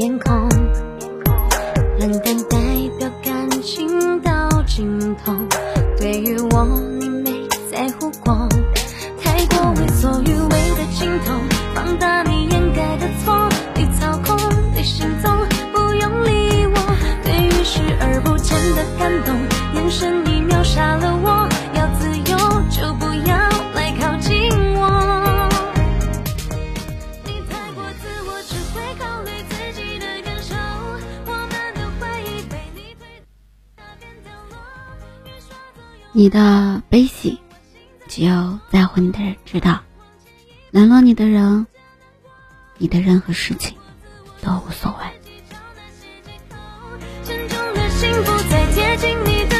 天空，冷淡。你的悲喜，只有在乎你的人知道。冷落你的人，你的任何事情都无所谓。嗨，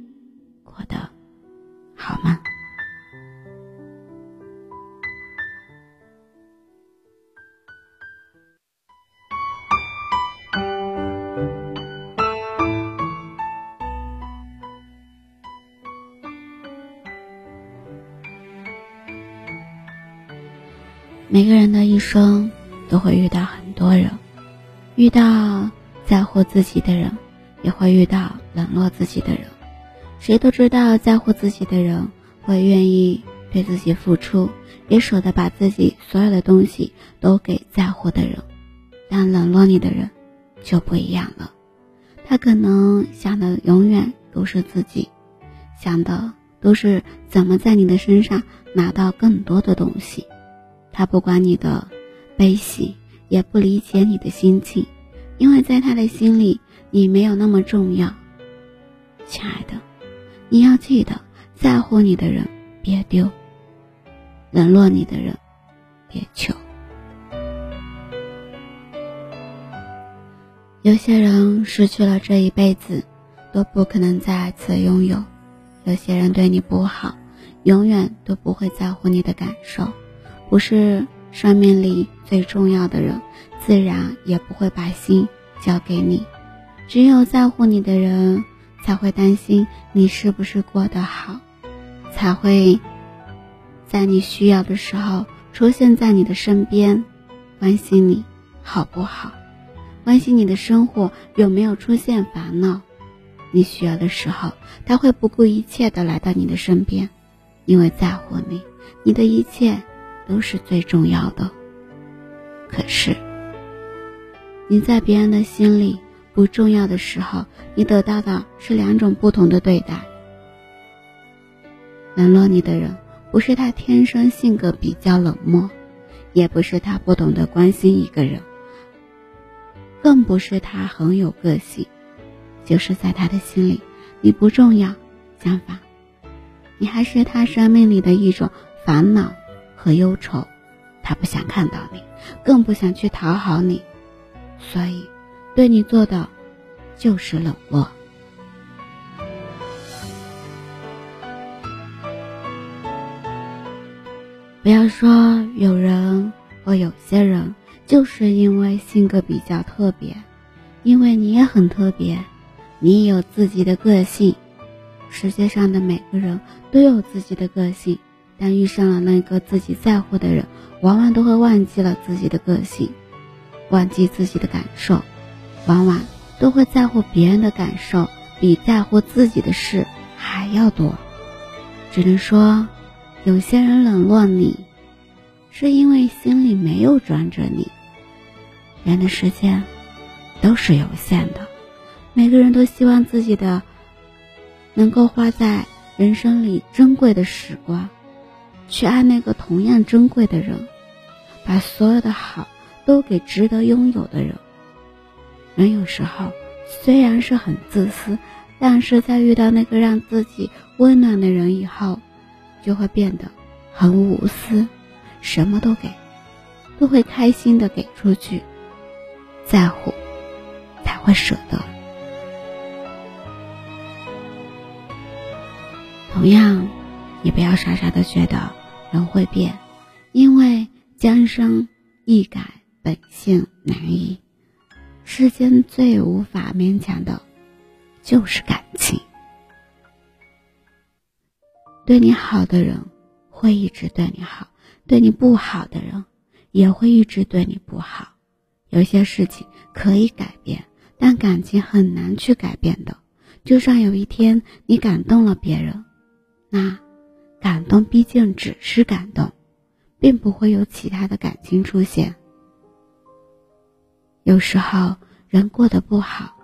每个人的一生都会遇到很多人，遇到在乎自己的人，也会遇到冷落自己的人。谁都知道，在乎自己的人会愿意对自己付出，也舍得把自己所有的东西都给在乎的人。但冷落你的人就不一样了，他可能想的永远都是自己，想的都是怎么在你的身上拿到更多的东西。他不管你的悲喜，也不理解你的心情，因为在他的心里，你没有那么重要。亲爱的，你要记得，在乎你的人别丢，冷落你的人别求。有些人失去了这一辈子，都不可能再次拥有；有些人对你不好，永远都不会在乎你的感受。不是生命里最重要的人，自然也不会把心交给你。只有在乎你的人，才会担心你是不是过得好，才会在你需要的时候出现在你的身边，关心你好不好，关心你的生活有没有出现烦恼。你需要的时候，他会不顾一切的来到你的身边，因为在乎你，你的一切。都是最重要的。可是，你在别人的心里不重要的时候，你得到的是两种不同的对待。冷落你的人，不是他天生性格比较冷漠，也不是他不懂得关心一个人，更不是他很有个性，就是在他的心里你不重要。相反，你还是他生命里的一种烦恼。和忧愁，他不想看到你，更不想去讨好你，所以对你做的就是冷落。不要说有人或有些人，就是因为性格比较特别，因为你也很特别，你有自己的个性。世界上的每个人都有自己的个性。但遇上了那个自己在乎的人，往往都会忘记了自己的个性，忘记自己的感受，往往都会在乎别人的感受，比在乎自己的事还要多。只能说，有些人冷落你，是因为心里没有装着你。人的时间都是有限的，每个人都希望自己的能够花在人生里珍贵的时光。去爱那个同样珍贵的人，把所有的好都给值得拥有的人。人有时候虽然是很自私，但是在遇到那个让自己温暖的人以后，就会变得很无私，什么都给，都会开心的给出去。在乎，才会舍得。同样，也不要傻傻的觉得。人会变，因为江山易改，本性难移。世间最无法勉强的，就是感情。对你好的人，会一直对你好；对你不好的人，也会一直对你不好。有些事情可以改变，但感情很难去改变的。就算有一天你感动了别人，那感动毕竟只是感动，并不会有其他的感情出现。有时候人过得不好，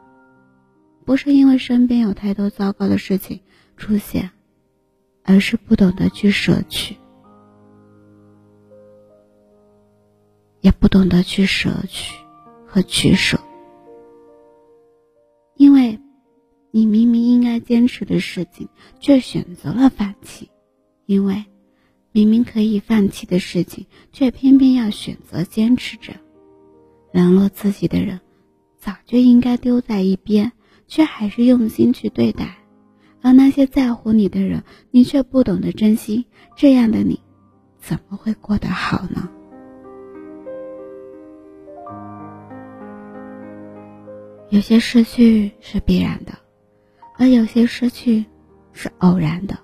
不是因为身边有太多糟糕的事情出现，而是不懂得去舍去，也不懂得去舍取和取舍。因为，你明明应该坚持的事情，却选择了放弃；因为，明明可以放弃的事情，却偏偏要选择坚持着。冷落自己的人，早就应该丢在一边，却还是用心去对待；而那些在乎你的人，你却不懂得珍惜。这样的你，怎么会过得好呢？有些失去是必然的，而有些失去是偶然的。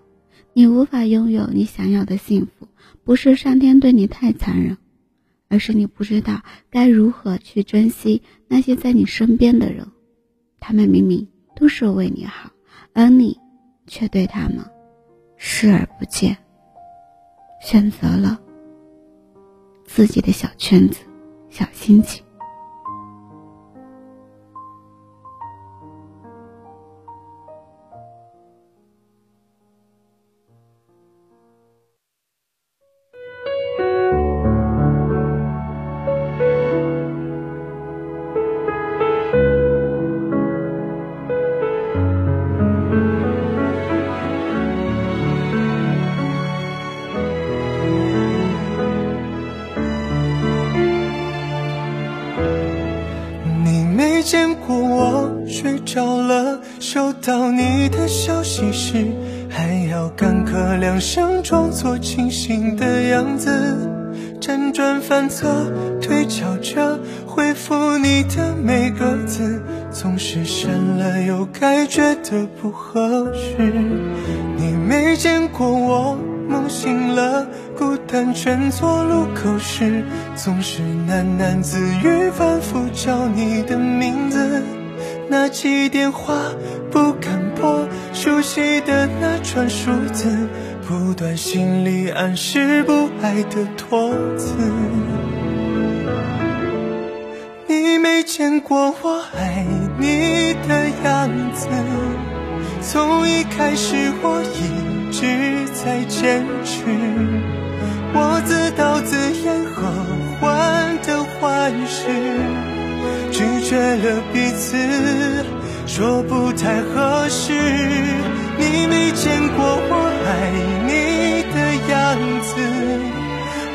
你无法拥有你想要的幸福，不是上天对你太残忍。而是你不知道该如何去珍惜那些在你身边的人，他们明明都是为你好，而你却对他们视而不见，选择了自己的小圈子、小心情。醒的样子，辗转反侧，推敲着回复你的每个字，总是删了又改，觉得不合适。你没见过我。梦醒了，孤单蜷坐路口时，总是喃喃自语，反复叫你的名字。拿起电话不敢拨，熟悉的那串数字，不断心里暗示不爱的托词。你没见过我爱你的样子，从一开始我一。直在坚持，我自导自演和患得患失，拒绝了彼此，说不太合适。你没见过我爱你的样子，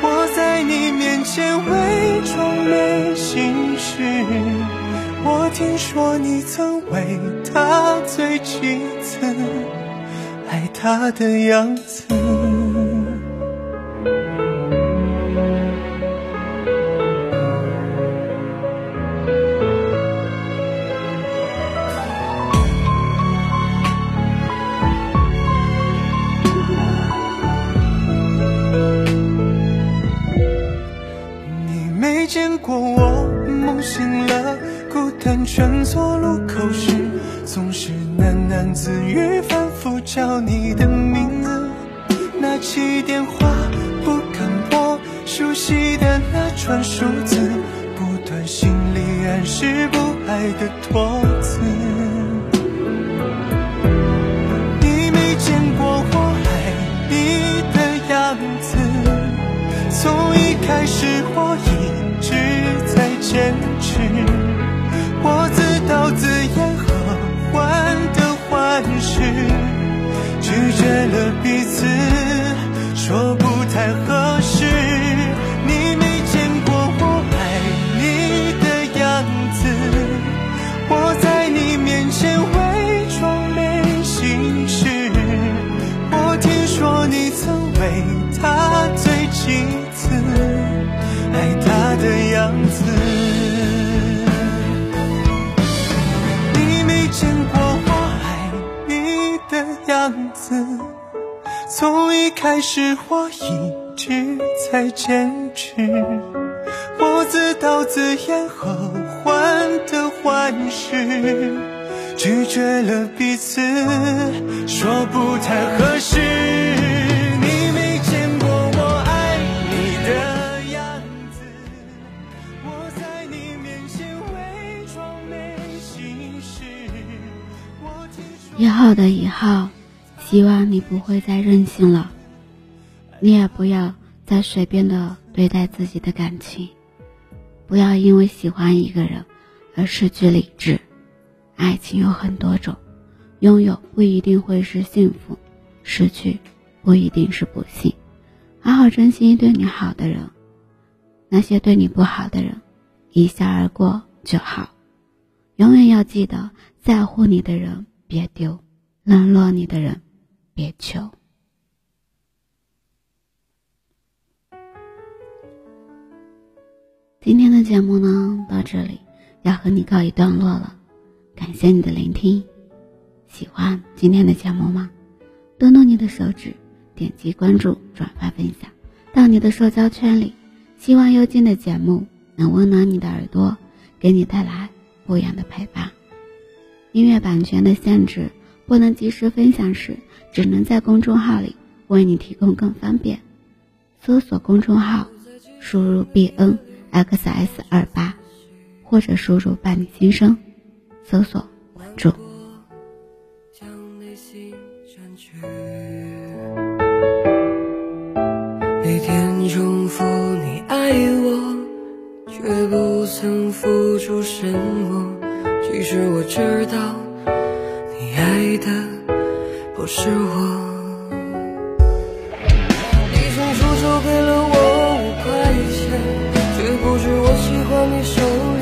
我在你面前伪装没心事。我听说你曾为他醉几次。爱他的样子。见过我梦醒了，孤单穿错路口时，总是喃喃自语。反复叫你的名字，拿起电话不敢拨，熟悉的那串数字，不断心里暗示不爱的托词。你没见过我爱你的样子，从一开始坚持，我自导自演和患得患失。拒绝了一开始，我一直在坚持。我自导自演后患得患失，拒绝了彼此，说不太合适。你没见过我爱你的样子，我在你面前伪装没心事。我听说以后的以后，希望你不会再任性了，你也不要再随便的对待自己的感情，不要因为喜欢一个人而失去理智。爱情有很多种，拥有不一定会是幸福，失去不一定是不幸。好好珍惜对你好的人，那些对你不好的人，一笑而过就好。永远要记得，在乎你的人别丢，冷落你的人别求。今天的节目呢，到这里要和你告一段落了，感谢你的聆听。喜欢今天的节目吗？动动你的手指，点击关注、转发、分享到你的社交圈里。希望幽静的节目能温暖你的耳朵，给你带来不一样的陪伴。音乐版权的限制，不能及时分享时，只能在公众号里为你提供更方便。搜索公众号，输入 b n x s 二八，或者输入伴你心声，搜索关注。将内心占据。每天重复你爱我，却不曾付出什么。其实我知道，你爱的不是我。你曾出手给了我在你手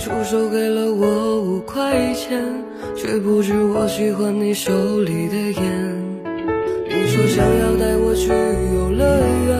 出手给了我五块钱，却不知我喜欢你手里的烟。你说想要带我去游乐园，